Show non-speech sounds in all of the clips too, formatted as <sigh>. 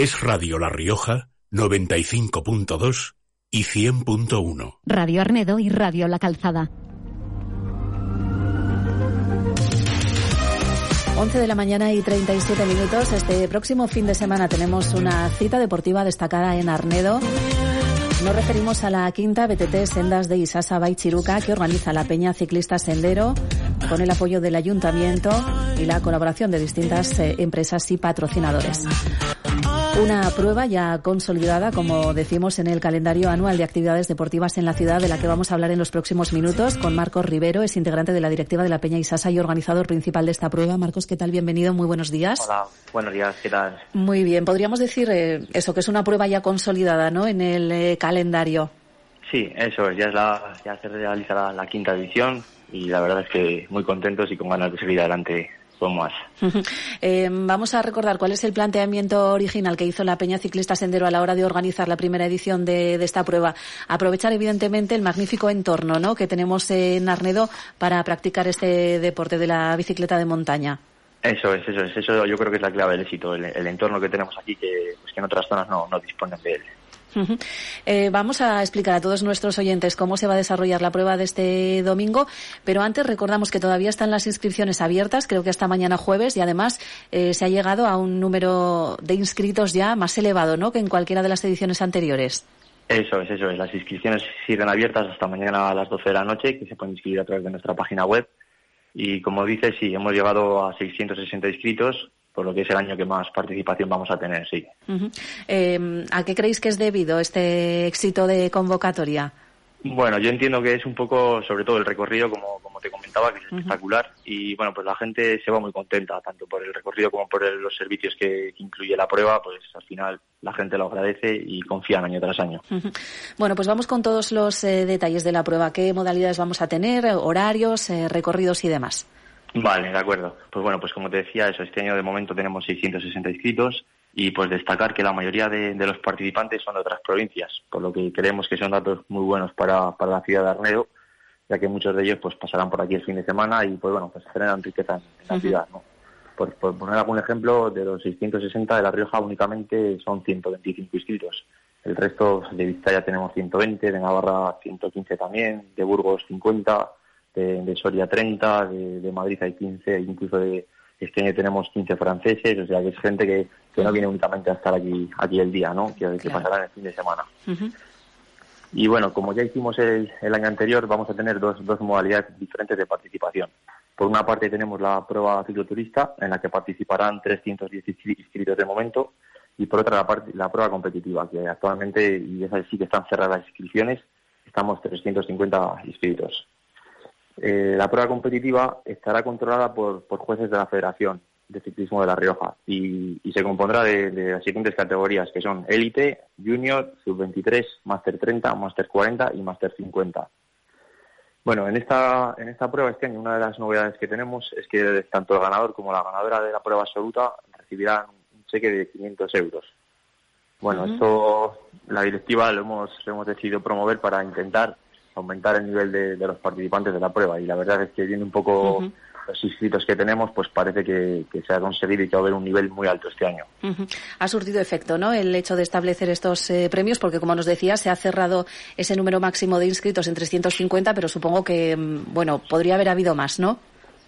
Es Radio La Rioja 95.2 y 100.1. Radio Arnedo y Radio La Calzada. 11 de la mañana y 37 minutos. Este próximo fin de semana tenemos una cita deportiva destacada en Arnedo. Nos referimos a la quinta BTT Sendas de Isasa Baichiruca que organiza la Peña Ciclista Sendero con el apoyo del Ayuntamiento y la colaboración de distintas eh, empresas y patrocinadores. Una prueba ya consolidada, como decimos, en el calendario anual de actividades deportivas en la ciudad, de la que vamos a hablar en los próximos minutos con Marcos Rivero, es integrante de la directiva de la Peña Isasa y organizador principal de esta prueba. Marcos, ¿qué tal? Bienvenido, muy buenos días. Hola, buenos días, ¿qué tal? Muy bien, podríamos decir eh, eso, que es una prueba ya consolidada, ¿no?, en el eh, calendario. Sí, eso es, ya, es la, ya se realiza la, la quinta edición y la verdad es que muy contentos y con ganas de seguir adelante Eh, vamos a recordar cuál es el planteamiento original que hizo la Peña Ciclista Sendero a la hora de organizar la primera edición de, esta prueba. Aprovechar, evidentemente, el magnífico entorno ¿no? que tenemos en Arnedo para practicar este deporte de la bicicleta de montaña. Eso es, eso es, eso yo creo que es la clave del éxito, el, entorno que tenemos aquí, que, pues, que en otras zonas no, no disponen de él. Eh, vamos a explicar a todos nuestros oyentes cómo se va a desarrollar la prueba de este domingo, pero antes recordamos que todavía están las inscripciones abiertas, creo que hasta mañana jueves, y además eh, se ha llegado a un número de inscritos ya más elevado ¿no? que en cualquiera de las ediciones anteriores. Eso es, eso es. Las inscripciones siguen abiertas hasta mañana a las 12 de la noche, que se pueden inscribir a través de nuestra página web. Y como dices, sí, hemos llegado a 660 inscritos por lo que es el año que más participación vamos a tener, sí. Em, ¿A qué creéis que es debido este éxito de convocatoria? Bueno, yo entiendo que es un poco, sobre todo el recorrido, como, como te comentaba, que es espectacular. Y bueno, pues la gente se va muy contenta, tanto por el recorrido como por los servicios que, incluye la prueba. Pues al final la gente lo agradece y confían año tras año. Bueno, pues vamos con todos los eh, detalles de la prueba. ¿Qué modalidades vamos a tener? ¿Horarios, eh, recorridos y demás? Vale, de acuerdo. Pues bueno, pues como te decía, eso, este año de momento tenemos 660 inscritos y pues destacar que la mayoría de, los participantes son de otras provincias, por lo que creemos que son datos muy buenos para, para la ciudad de Arnedo, ya que muchos de ellos pues pasarán por aquí el fin de semana y pues bueno, pues generan riqueza en, la ciudad, ¿no? Por, poner algún ejemplo, de los 660 de La Rioja únicamente son 125 inscritos. El resto de Vizcaya tenemos 120, de Navarra 115 también, de Burgos 50, de, Soria 30, de, Madrid hay 15, incluso de este año tenemos 15 franceses, o sea que es gente que, no viene únicamente a estar aquí, aquí el día, ¿no? Que, que pasarán el fin de semana. Y bueno, como ya hicimos el, año anterior, vamos a tener dos, dos modalidades diferentes de participación. Por una parte tenemos la prueba cicloturista, en la que participarán 310 inscritos de momento, y por otra la, parte, la prueba competitiva, que actualmente, y esa sí que están cerradas las inscripciones, estamos 350 inscritos. Eh, la prueba competitiva estará controlada por, jueces de la Federación de Ciclismo de La Rioja y, se compondrá de, las siguientes categorías, que son Élite, Junior, Sub-23, Master 30, Master 40 y Master 50. Bueno, en esta, en esta prueba este año una de las novedades que tenemos es que tanto el ganador como la ganadora de la prueba absoluta recibirán un cheque de 500 euros. Bueno, esto la directiva lo hemos, lo hemos decidido promover para intentar aumentar el nivel de, los participantes de la prueba. Y la verdad es que viendo un poco los inscritos que tenemos, pues parece que, se ha conseguido y que va a haber un nivel muy alto este año. Ha surtido efecto, ¿no? El hecho de establecer estos eh, premios, porque como nos decía, se ha cerrado ese número máximo de inscritos en 350, pero supongo que, mm, bueno, podría haber habido más, ¿no?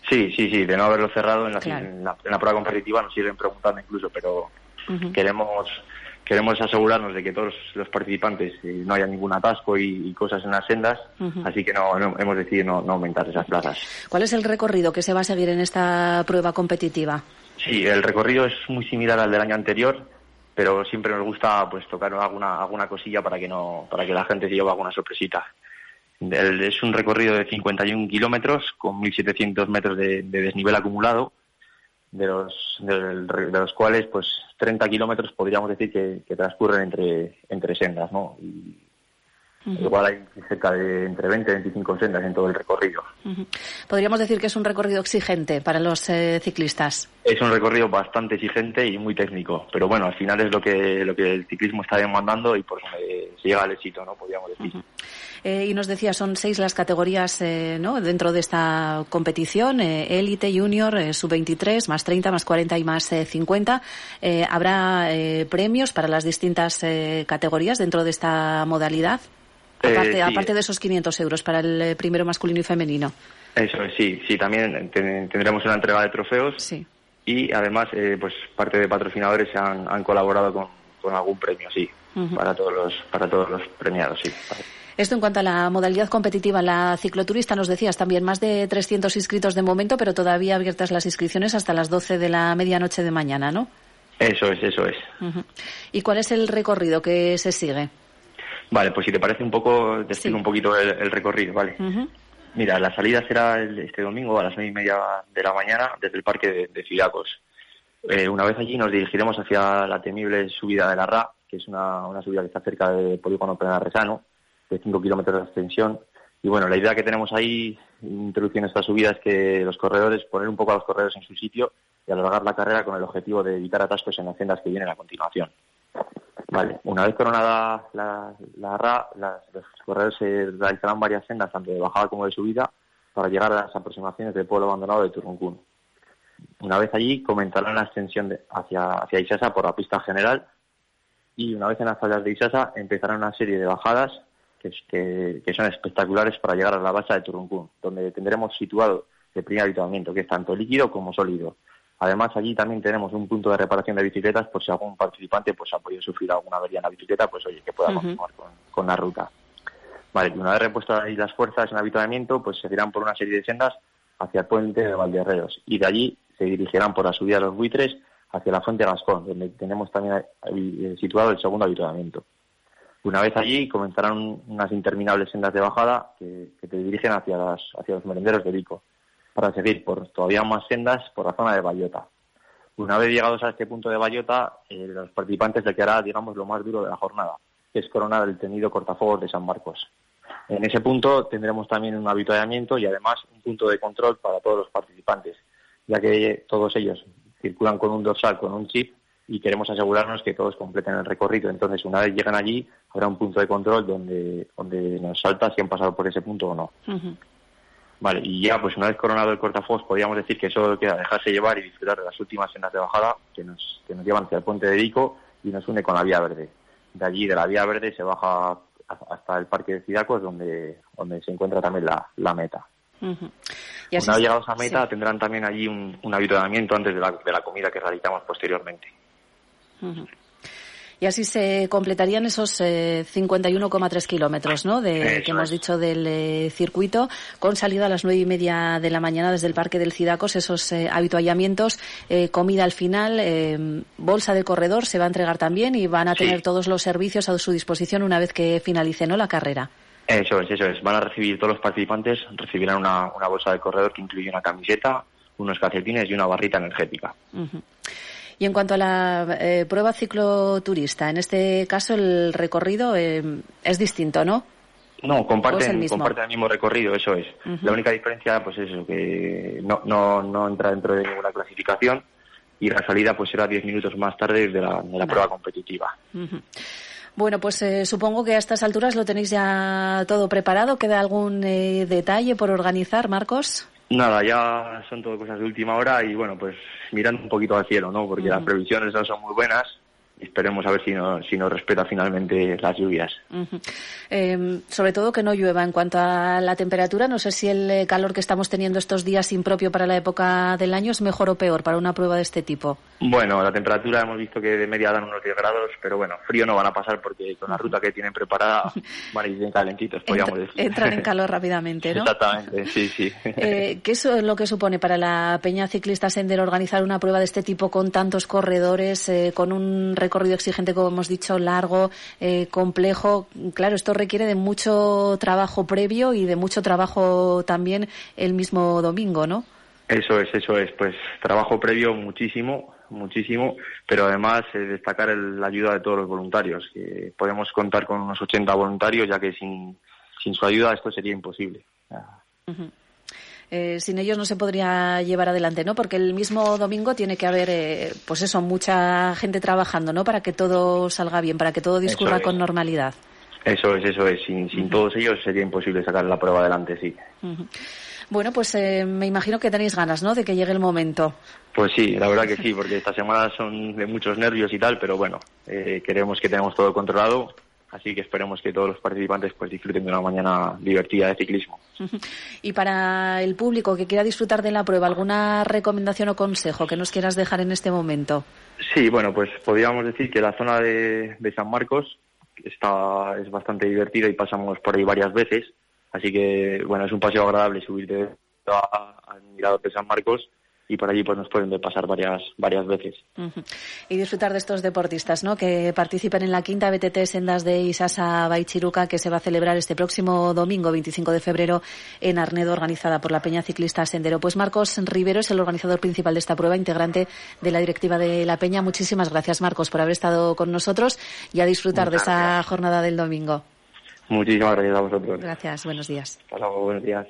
Sí, sí, sí, de no haberlo cerrado en la, en la, prueba competitiva nos siguen preguntando incluso, pero queremos queremos asegurarnos de que todos los participantes eh, no haya ningún atasco y, cosas en las sendas, así que no, hemos decidido no, aumentar esas plazas. ¿Cuál es el recorrido que se va a seguir en esta prueba competitiva? Sí, el recorrido es muy similar al del año anterior, pero siempre nos gusta pues tocar alguna alguna cosilla para que no para que la gente se lleve alguna sorpresita. es un recorrido de 51 kilómetros con 1.700 metros de desnivel acumulado de los, de, los cuales pues 30 kilómetros podríamos decir que, transcurren entre, entre sendas, ¿no? Y, Igual hay cerca de entre 20 y 25 sendas en todo el recorrido. Podríamos decir que es un recorrido exigente para los eh, ciclistas. Es un recorrido bastante exigente y muy técnico, pero bueno, al final es lo que lo que el ciclismo está demandando y por donde se llega al éxito, ¿no? Podríamos decir. Eh, y nos decía, son seis las categorías eh, ¿no? dentro de esta competición, élite, junior, sub-23, más 30, más 40 y más 50. ¿Habrá premios para las distintas categorías dentro de esta modalidad? Eh, aparte, de esos 500 euros para el eh, primero masculino y femenino. Eso es, sí, sí, también tendremos una entrega de trofeos. Sí. Y además, eh, pues parte de patrocinadores han, han colaborado con, algún premio, sí, para todos los para todos los premiados, sí. Esto en cuanto a la modalidad competitiva, la cicloturista nos decías también más de 300 inscritos de momento, pero todavía abiertas las inscripciones hasta las 12 de la medianoche de mañana, ¿no? Eso es, eso es. ¿Y cuál es el recorrido que se sigue? Vale, pues si te parece un poco, te explico un poquito el, recorrido, ¿vale? Mira, la salida será este domingo a las nueve y media de la mañana desde el parque de, de eh, una vez allí nos dirigiremos hacia la temible subida de la RA, que es una, una subida que está cerca del polígono Resano, de 5 kilómetros de extensión. Y bueno, la idea que tenemos ahí, introduciendo esta subida, es que los corredores, poner un poco a los corredores en su sitio y alargar la carrera con el objetivo de evitar atascos en las sendas que vienen a continuación. Vale, una vez coronada la, la RA, los corredores se realizarán varias sendas, tanto de bajada como de subida, para llegar a las aproximaciones del pueblo abandonado de Turruncún. Una vez allí, comenzarán la extensión hacia, hacia Isasa por la pista general y una vez en las fallas de Isasa empezarán una serie de bajadas que, que, son espectaculares para llegar a la base de Turruncún, donde tendremos situado el primer habituamiento, que es tanto líquido como sólido. Además, allí también tenemos un punto de reparación de bicicletas por si algún participante pues ha podido sufrir alguna avería en la bicicleta, pues oye, que pueda continuar con, la ruta. Vale, y una vez repuestas ahí las fuerzas en habituamiento, pues se irán por una serie de sendas hacia el puente de Valderreos y de allí se dirigirán por la subida de los buitres hacia la fuente Gascón, donde tenemos también eh, situado el segundo habituamiento. Una vez allí comenzarán unas interminables sendas de bajada que, que te dirigen hacia, las, hacia los merenderos de Vico para seguir por todavía más sendas por la zona de Bayota. Una vez llegados a este punto de Bayota, eh, los participantes le quedará, digamos, lo más duro de la jornada, que es coronar el tenido cortafuegos de San Marcos. En ese punto tendremos también un habituallamiento y además un punto de control para todos los participantes, ya que todos ellos circulan con un dorsal, con un chip, y queremos asegurarnos que todos completen el recorrido. Entonces, una vez llegan allí, habrá un punto de control donde, donde nos salta si han pasado por ese punto o no. Vale, y ya, pues una vez coronado el cortafuegos, podríamos decir que solo queda dejarse llevar y disfrutar de las últimas sendas de bajada que nos, que nos llevan hacia el puente de Vico y nos une con la Vía Verde. De allí, de la Vía Verde, se baja hasta el Parque de Cidacos, donde, donde se encuentra también la, la meta. Una vez llegados a meta, tendrán también allí un, un habituamiento antes de la, de la comida que realizamos posteriormente. Y así se completarían esos 51,3 eh, kilómetros, ¿no? De, que hemos dicho del eh, circuito, con salida a las nueve y media de la mañana desde el Parque del Cidacos, esos eh, habituallamientos, comida al final, bolsa de corredor se va a entregar también y van a tener todos los servicios a su disposición una vez que finalice, ¿no? La carrera. Eso es, eso es. Van a recibir todos los participantes, recibirán una, bolsa de corredor que incluye una camiseta, unos calcetines y una barrita energética. Y en cuanto a la eh, prueba cicloturista, en este caso el recorrido eh, es distinto, ¿no? No, comparten, el mismo recorrido, eso es. La única diferencia, pues es eso, que no, no, no entra dentro de ninguna clasificación y la salida pues será 10 minutos más tarde de la, de la prueba competitiva. Bueno, pues eh, supongo que a estas alturas lo tenéis ya todo preparado. ¿Queda algún detalle por organizar, Marcos? Nada, ya son todo cosas de última hora y bueno, pues mirando un poquito al cielo, ¿no? Porque las previsiones no son muy buenas esperemos a ver si, no, si nos respeta finalmente las lluvias. Em, sobre todo que no llueva. En cuanto a la temperatura, no sé si el eh, calor que estamos teniendo estos días impropio para la época del año es mejor o peor para una prueba de este tipo. Bueno, la temperatura hemos visto que de media dan unos 10 grados, pero bueno, frío no van a pasar porque con la ruta que tienen preparada <laughs> van a ir bien calentitos, podríamos decir. Entran en calor <laughs> rápidamente, ¿no? Exactamente, sí, sí. <laughs> Eh, ¿Qué es lo que supone para la Peña Ciclista Sender organizar una prueba de este tipo con tantos corredores, eh, con un recorrido exigente, como hemos dicho, largo, eh, complejo. Claro, esto requiere de mucho trabajo previo y de mucho trabajo también el mismo domingo, ¿no? Eso es, eso es. Pues trabajo previo muchísimo, muchísimo, pero además eh, destacar la ayuda de todos los voluntarios, que podemos contar con unos 80 voluntarios, ya que sin, sin su ayuda esto sería imposible. Eh, sin ellos no se podría llevar adelante, ¿no? Porque el mismo domingo tiene que haber, eh, pues eso, mucha gente trabajando, ¿no? Para que todo salga bien, para que todo discurra con normalidad. Eso es, eso es. Sin, sin todos ellos sería imposible sacar la prueba adelante, sí. Bueno, pues eh, me imagino que tenéis ganas, ¿no? De que llegue el momento. Pues sí, la verdad que sí, porque estas semanas son de muchos nervios y tal, pero bueno, queremos que tengamos todo controlado Así que esperemos que todos los participantes pues disfruten de una mañana divertida de ciclismo. <laughs> Y para el público que quiera disfrutar de la prueba, ¿alguna recomendación o consejo que nos quieras dejar en este momento? Sí, bueno, pues podríamos decir que la zona de, San Marcos está, es bastante divertida y pasamos por ahí varias veces. Así que, bueno, es un paseo agradable subir de, al mirador de San Marcos y por allí pues nos pueden pasar varias varias veces. Y disfrutar de estos deportistas, ¿no? Que participen en la quinta BTT Sendas de Isasa Baichiruca que se va a celebrar este próximo domingo 25 de febrero en Arnedo, organizada por la Peña Ciclista Sendero. Pues Marcos Rivero es el organizador principal de esta prueba, integrante de la directiva de la Peña. Muchísimas gracias, Marcos, por haber estado con nosotros y a disfrutar de esta jornada del domingo. Muchísimas gracias a vosotros. Gracias, buenos días. Hasta luego, buenos días.